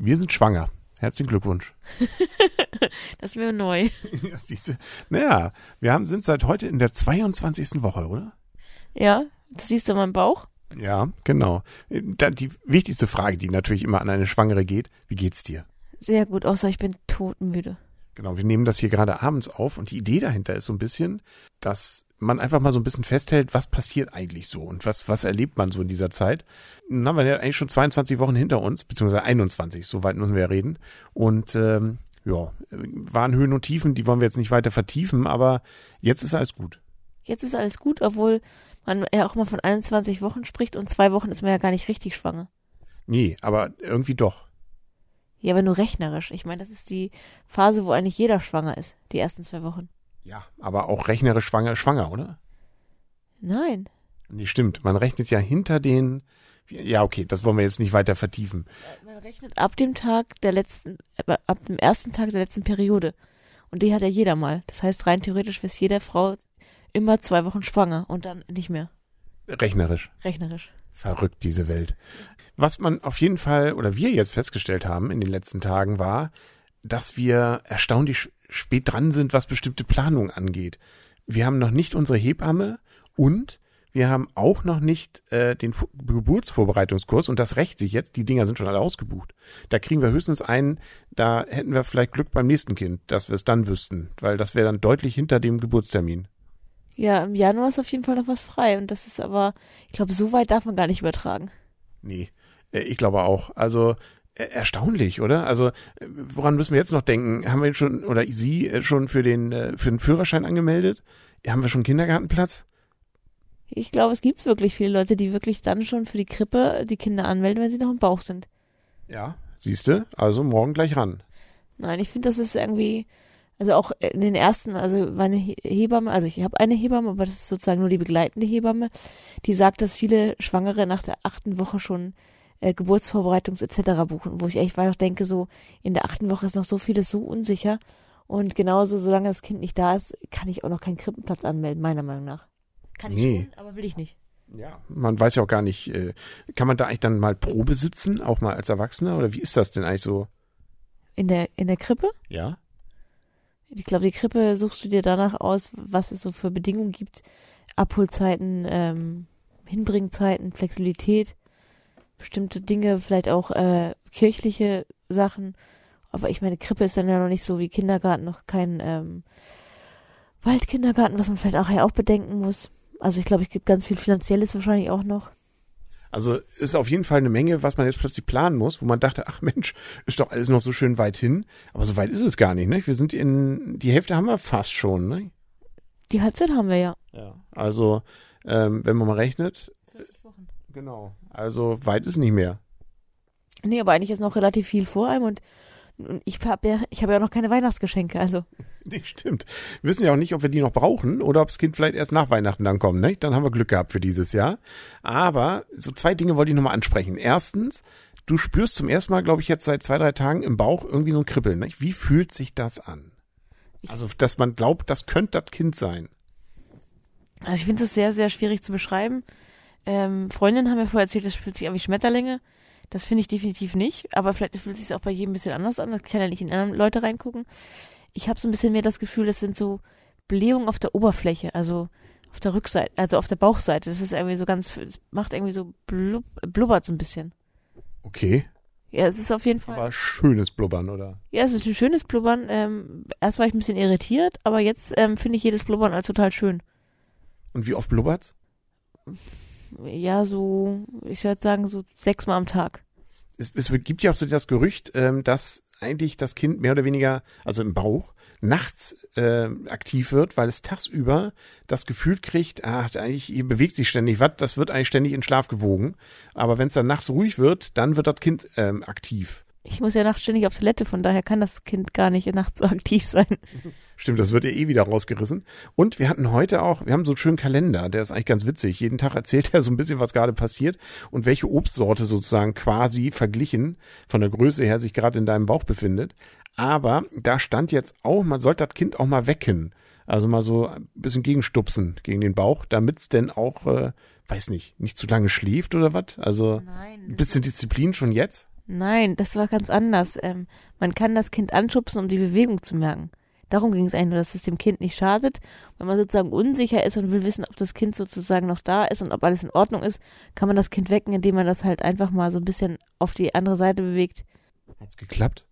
Wir sind schwanger. Herzlichen Glückwunsch. das wäre neu. ja, siehste. Naja, wir haben, sind seit heute in der 22. Woche, oder? Ja, das siehst du in meinem Bauch. Ja, genau. Da, die wichtigste Frage, die natürlich immer an eine Schwangere geht, wie geht's dir? Sehr gut, außer ich bin todmüde. Genau, wir nehmen das hier gerade abends auf und die Idee dahinter ist so ein bisschen, dass man einfach mal so ein bisschen festhält, was passiert eigentlich so und was, was erlebt man so in dieser Zeit. Dann haben wir ja eigentlich schon 22 Wochen hinter uns, beziehungsweise 21, so weit müssen wir ja reden. Und ähm, ja, waren Höhen und Tiefen, die wollen wir jetzt nicht weiter vertiefen, aber jetzt ist alles gut. Jetzt ist alles gut, obwohl man ja auch mal von 21 Wochen spricht und zwei Wochen ist man ja gar nicht richtig schwanger. Nee, aber irgendwie doch. Ja, aber nur rechnerisch. Ich meine, das ist die Phase, wo eigentlich jeder schwanger ist, die ersten zwei Wochen. Ja, aber auch rechnerisch schwanger, schwanger, oder? Nein. Nee, stimmt. Man rechnet ja hinter den. Ja, okay, das wollen wir jetzt nicht weiter vertiefen. Man rechnet ab dem Tag der letzten, ab dem ersten Tag der letzten Periode. Und die hat ja jeder mal. Das heißt, rein theoretisch ist jede Frau immer zwei Wochen schwanger und dann nicht mehr. Rechnerisch. Rechnerisch. Verrückt, diese Welt. Was man auf jeden Fall oder wir jetzt festgestellt haben in den letzten Tagen war, dass wir erstaunlich spät dran sind, was bestimmte Planungen angeht. Wir haben noch nicht unsere Hebamme und wir haben auch noch nicht äh, den Fu Geburtsvorbereitungskurs und das rächt sich jetzt. Die Dinger sind schon alle ausgebucht. Da kriegen wir höchstens einen, da hätten wir vielleicht Glück beim nächsten Kind, dass wir es dann wüssten, weil das wäre dann deutlich hinter dem Geburtstermin. Ja, im Januar ist auf jeden Fall noch was frei und das ist aber, ich glaube, so weit darf man gar nicht übertragen. Nee, äh, ich glaube auch. Also äh, erstaunlich, oder? Also woran müssen wir jetzt noch denken? Haben wir schon oder Sie äh, schon für den für den Führerschein angemeldet? Haben wir schon Kindergartenplatz? Ich glaube, es gibt wirklich viele Leute, die wirklich dann schon für die Krippe die Kinder anmelden, wenn sie noch im Bauch sind. Ja, siehste, also morgen gleich ran. Nein, ich finde, das ist irgendwie also auch in den ersten, also meine Hebamme, also ich habe eine Hebamme, aber das ist sozusagen nur die begleitende Hebamme, die sagt, dass viele Schwangere nach der achten Woche schon äh, Geburtsvorbereitungs etc. buchen, wo ich echt auch denke, so in der achten Woche ist noch so vieles so unsicher und genauso, solange das Kind nicht da ist, kann ich auch noch keinen Krippenplatz anmelden, meiner Meinung nach. Kann ich nee. schon, aber will ich nicht. Ja, man weiß ja auch gar nicht, äh, kann man da eigentlich dann mal Probe sitzen, auch mal als Erwachsener, oder wie ist das denn eigentlich so? In der, in der Krippe? Ja. Ich glaube, die Krippe suchst du dir danach aus, was es so für Bedingungen gibt. Abholzeiten, ähm, Hinbringzeiten, Flexibilität, bestimmte Dinge, vielleicht auch äh, kirchliche Sachen. Aber ich meine, Krippe ist dann ja noch nicht so wie Kindergarten, noch kein ähm, Waldkindergarten, was man vielleicht auch ja auch bedenken muss. Also ich glaube, es gibt ganz viel Finanzielles wahrscheinlich auch noch. Also ist auf jeden Fall eine Menge, was man jetzt plötzlich planen muss, wo man dachte, ach Mensch, ist doch alles noch so schön weit hin. Aber so weit ist es gar nicht, ne? Wir sind in, die Hälfte haben wir fast schon, ne? Die Halbzeit haben wir ja. Ja. Also, ähm, wenn man mal rechnet. 40 Wochen. Genau. Also weit ist nicht mehr. Nee, aber eigentlich ist noch relativ viel vor einem und und ich habe ja, ich habe ja noch keine Weihnachtsgeschenke, also. Nee, stimmt. Wir wissen ja auch nicht, ob wir die noch brauchen oder ob das Kind vielleicht erst nach Weihnachten dann kommt, ne? Dann haben wir Glück gehabt für dieses Jahr. Aber so zwei Dinge wollte ich nochmal ansprechen. Erstens, du spürst zum ersten Mal, glaube ich, jetzt seit zwei, drei Tagen im Bauch irgendwie so ein Kribbeln, ne? Wie fühlt sich das an? Also, dass man glaubt, das könnte das Kind sein. Also ich finde es sehr, sehr schwierig zu beschreiben. Ähm, Freundinnen haben mir vorher erzählt, das fühlt sich an wie Schmetterlinge. Das finde ich definitiv nicht, aber vielleicht fühlt es sich auch bei jedem ein bisschen anders an. Das kann ja nicht in andere Leute reingucken. Ich habe so ein bisschen mehr das Gefühl, das sind so Blähungen auf der Oberfläche, also auf der Rückseite, also auf der Bauchseite. Das ist irgendwie so ganz, es macht irgendwie so blub, blubbert so ein bisschen. Okay. Ja, es ist auf jeden Fall. Aber schönes Blubbern, oder? Ja, es ist ein schönes Blubbern. Ähm, erst war ich ein bisschen irritiert, aber jetzt ähm, finde ich jedes Blubbern als total schön. Und wie oft blubbert's? Ja, so, ich würde sagen, so sechsmal am Tag. Es, es gibt ja auch so das Gerücht, ähm, dass eigentlich das Kind mehr oder weniger, also im Bauch, nachts äh, aktiv wird, weil es tagsüber das Gefühl kriegt, ach, eigentlich hier bewegt sich ständig was, das wird eigentlich ständig in Schlaf gewogen. Aber wenn es dann nachts ruhig wird, dann wird das Kind ähm, aktiv. Ich muss ja nachts ständig auf Toilette, von daher kann das Kind gar nicht nachts so aktiv sein. Stimmt, das wird ja eh wieder rausgerissen. Und wir hatten heute auch, wir haben so einen schönen Kalender, der ist eigentlich ganz witzig. Jeden Tag erzählt er so ein bisschen, was gerade passiert und welche Obstsorte sozusagen quasi verglichen von der Größe her sich gerade in deinem Bauch befindet. Aber da stand jetzt auch, man sollte das Kind auch mal wecken. Also mal so ein bisschen gegenstupsen gegen den Bauch, damit es denn auch, äh, weiß nicht, nicht zu lange schläft oder was? Also Nein, ein bisschen Disziplin schon jetzt? Nein, das war ganz anders. Ähm, man kann das Kind anschubsen, um die Bewegung zu merken. Darum ging es eigentlich nur, dass es dem Kind nicht schadet. Wenn man sozusagen unsicher ist und will wissen, ob das Kind sozusagen noch da ist und ob alles in Ordnung ist, kann man das Kind wecken, indem man das halt einfach mal so ein bisschen auf die andere Seite bewegt. Hat's geklappt?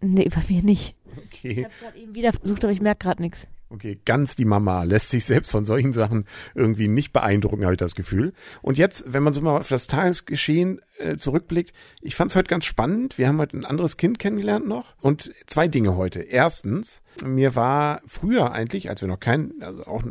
Nee, bei mir nicht. Okay. Ich hab's gerade eben wieder versucht, aber ich merke gerade nichts. Okay, ganz die Mama lässt sich selbst von solchen Sachen irgendwie nicht beeindrucken, habe ich das Gefühl. Und jetzt, wenn man so mal auf das Tagesgeschehen äh, zurückblickt, ich fand es heute ganz spannend. Wir haben heute ein anderes Kind kennengelernt noch und zwei Dinge heute. Erstens, mir war früher eigentlich, als wir noch kein, also auch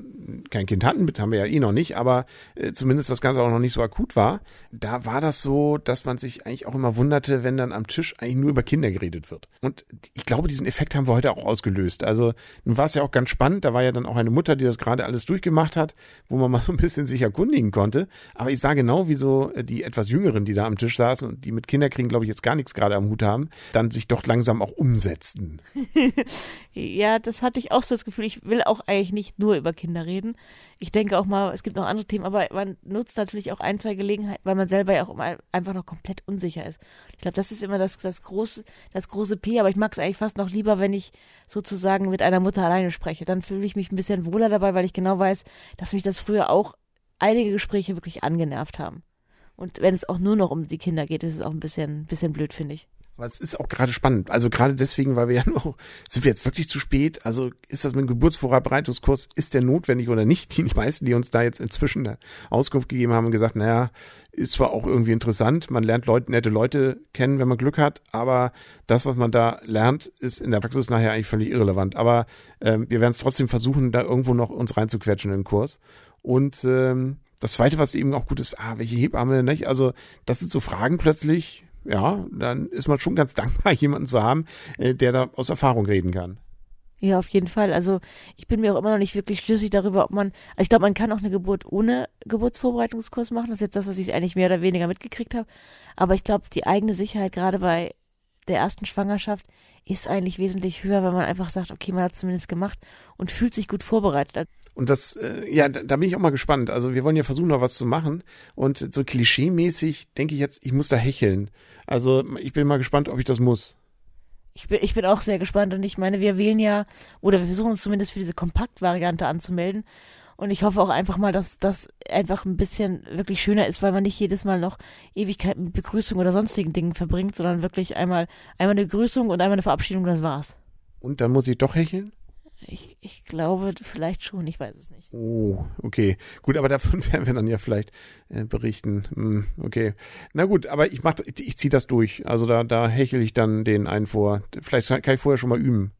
kein Kind hatten, haben wir ja eh noch nicht, aber äh, zumindest das Ganze auch noch nicht so akut war, da war das so, dass man sich eigentlich auch immer wunderte, wenn dann am Tisch eigentlich nur über Kinder geredet wird. Und ich glaube, diesen Effekt haben wir heute auch ausgelöst. Also nun war es ja auch ganz spannend, da war ja dann auch eine Mutter, die das gerade alles durchgemacht hat, wo man mal so ein bisschen sich erkundigen konnte. Aber ich sah genau, wie so äh, die etwas Jüngeren, die da am Tisch saßen und die mit Kinderkriegen, glaube ich, jetzt gar nichts gerade am Hut haben, dann sich doch langsam auch umsetzten. Ja, das hatte ich auch so das Gefühl. Ich will auch eigentlich nicht nur über Kinder reden. Ich denke auch mal, es gibt noch andere Themen, aber man nutzt natürlich auch ein, zwei Gelegenheiten, weil man selber ja auch einfach noch komplett unsicher ist. Ich glaube, das ist immer das, das große, das große P, aber ich mag es eigentlich fast noch lieber, wenn ich sozusagen mit einer Mutter alleine spreche. Dann fühle ich mich ein bisschen wohler dabei, weil ich genau weiß, dass mich das früher auch einige Gespräche wirklich angenervt haben. Und wenn es auch nur noch um die Kinder geht, ist es auch ein bisschen, bisschen blöd, finde ich. Aber es ist auch gerade spannend. Also gerade deswegen, weil wir ja noch, sind wir jetzt wirklich zu spät? Also ist das mit dem Geburtsvorbereitungskurs, ist der notwendig oder nicht? Die meisten, die uns da jetzt inzwischen eine Auskunft gegeben haben, gesagt, naja, ist zwar auch irgendwie interessant, man lernt Leute, nette Leute kennen, wenn man Glück hat, aber das, was man da lernt, ist in der Praxis nachher eigentlich völlig irrelevant. Aber ähm, wir werden es trotzdem versuchen, da irgendwo noch uns reinzuquetschen in den Kurs. Und ähm, das Zweite, was eben auch gut ist, ah, welche Hebamme, nicht? Also das sind so Fragen plötzlich, ja, dann ist man schon ganz dankbar, jemanden zu haben, äh, der da aus Erfahrung reden kann. Ja, auf jeden Fall. Also ich bin mir auch immer noch nicht wirklich schlüssig darüber, ob man, also ich glaube, man kann auch eine Geburt ohne Geburtsvorbereitungskurs machen. Das ist jetzt das, was ich eigentlich mehr oder weniger mitgekriegt habe. Aber ich glaube, die eigene Sicherheit gerade bei der ersten Schwangerschaft ist eigentlich wesentlich höher, wenn man einfach sagt, okay, man hat es zumindest gemacht und fühlt sich gut vorbereitet. Und das, äh, ja, da, da bin ich auch mal gespannt. Also wir wollen ja versuchen, noch was zu machen. Und so klischee-mäßig denke ich jetzt, ich muss da hecheln. Also ich bin mal gespannt, ob ich das muss. Ich bin, ich bin auch sehr gespannt und ich meine, wir wählen ja, oder wir versuchen uns zumindest für diese Kompaktvariante anzumelden. Und ich hoffe auch einfach mal, dass das einfach ein bisschen wirklich schöner ist, weil man nicht jedes Mal noch Ewigkeiten mit Begrüßung oder sonstigen Dingen verbringt, sondern wirklich einmal, einmal eine Begrüßung und einmal eine Verabschiedung, das war's. Und dann muss ich doch hecheln? Ich, ich glaube vielleicht schon, ich weiß es nicht. Oh, okay. Gut, aber davon werden wir dann ja vielleicht äh, berichten. Hm, okay. Na gut, aber ich mach, ich, ich ziehe das durch. Also da, da hechel ich dann den einen vor. Vielleicht kann ich vorher schon mal üben.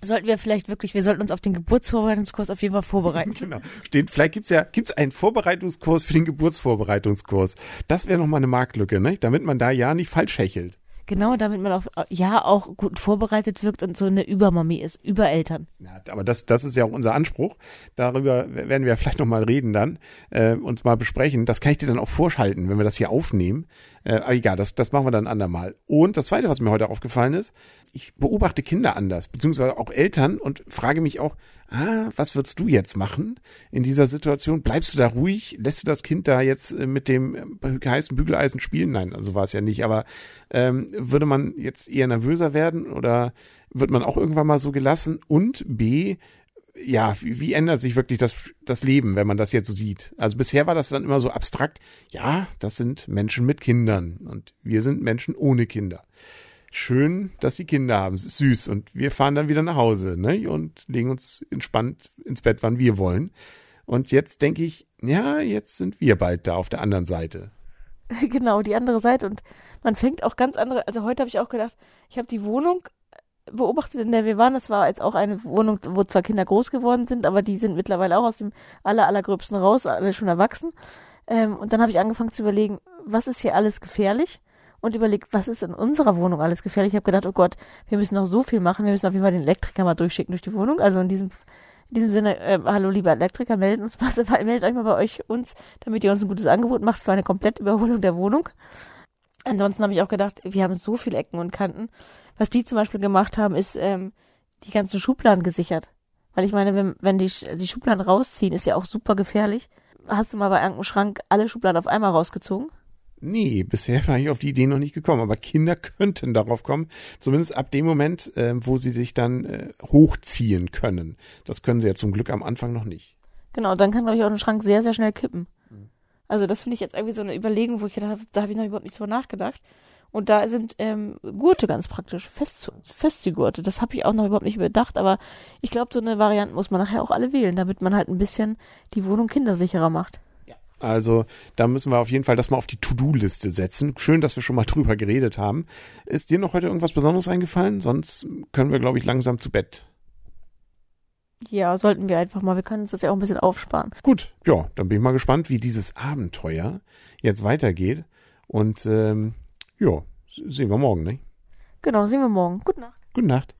Sollten wir vielleicht wirklich, wir sollten uns auf den Geburtsvorbereitungskurs auf jeden Fall vorbereiten. genau. Den, vielleicht gibt's ja, gibt's einen Vorbereitungskurs für den Geburtsvorbereitungskurs. Das wäre noch mal eine Marktlücke, ne? Damit man da ja nicht falsch hechelt. Genau, damit man auf ja auch gut vorbereitet wirkt und so eine Übermami ist, Übereltern. Ja, aber das, das ist ja auch unser Anspruch. Darüber werden wir vielleicht noch mal reden dann äh, und mal besprechen. Das kann ich dir dann auch vorschalten, wenn wir das hier aufnehmen. Äh, aber egal, das, das machen wir dann andermal. Und das Zweite, was mir heute aufgefallen ist, ich beobachte Kinder anders, beziehungsweise auch Eltern und frage mich auch, ah, was würdest du jetzt machen in dieser Situation? Bleibst du da ruhig? Lässt du das Kind da jetzt äh, mit dem äh, heißen Bügeleisen spielen? Nein, also war es ja nicht. Aber ähm, würde man jetzt eher nervöser werden oder wird man auch irgendwann mal so gelassen? Und B, ja, wie, wie ändert sich wirklich das, das Leben, wenn man das jetzt so sieht? Also bisher war das dann immer so abstrakt. Ja, das sind Menschen mit Kindern und wir sind Menschen ohne Kinder schön, dass sie Kinder haben. Es ist süß. Und wir fahren dann wieder nach Hause, ne? Und legen uns entspannt ins Bett, wann wir wollen. Und jetzt denke ich, ja, jetzt sind wir bald da auf der anderen Seite. Genau, die andere Seite. Und man fängt auch ganz andere. Also heute habe ich auch gedacht, ich habe die Wohnung beobachtet, in der wir waren. Das war jetzt auch eine Wohnung, wo zwar Kinder groß geworden sind, aber die sind mittlerweile auch aus dem aller, allergröbsten raus, alle schon erwachsen. Ähm, und dann habe ich angefangen zu überlegen, was ist hier alles gefährlich? Und überlegt, was ist in unserer Wohnung alles gefährlich. Ich habe gedacht, oh Gott, wir müssen noch so viel machen. Wir müssen auf jeden Fall den Elektriker mal durchschicken durch die Wohnung. Also in diesem, in diesem Sinne, äh, hallo lieber Elektriker, meldet uns mal, meldet euch mal bei euch uns, damit ihr uns ein gutes Angebot macht für eine komplette Überholung der Wohnung. Ansonsten habe ich auch gedacht, wir haben so viele Ecken und Kanten. Was die zum Beispiel gemacht haben, ist ähm, die ganzen Schubladen gesichert. Weil ich meine, wenn, wenn die, die Schubladen rausziehen, ist ja auch super gefährlich. Hast du mal bei irgendeinem Schrank alle Schubladen auf einmal rausgezogen? Nee, bisher war ich auf die Idee noch nicht gekommen, aber Kinder könnten darauf kommen, zumindest ab dem Moment, äh, wo sie sich dann äh, hochziehen können. Das können sie ja zum Glück am Anfang noch nicht. Genau, dann kann, glaube ich, auch ein Schrank sehr, sehr schnell kippen. Also das finde ich jetzt irgendwie so eine Überlegung, wo ich gedacht habe, da habe ich noch überhaupt nicht so nachgedacht. Und da sind ähm, Gurte ganz praktisch, fest, feste Gurte. Das habe ich auch noch überhaupt nicht überdacht, aber ich glaube, so eine Variante muss man nachher auch alle wählen, damit man halt ein bisschen die Wohnung kindersicherer macht. Also da müssen wir auf jeden Fall das mal auf die To-Do-Liste setzen. Schön, dass wir schon mal drüber geredet haben. Ist dir noch heute irgendwas Besonderes eingefallen? Sonst können wir, glaube ich, langsam zu Bett. Ja, sollten wir einfach mal. Wir können uns das ja auch ein bisschen aufsparen. Gut, ja, dann bin ich mal gespannt, wie dieses Abenteuer jetzt weitergeht. Und ähm, ja, sehen wir morgen, ne? Genau, sehen wir morgen. Gute Nacht. Gute Nacht.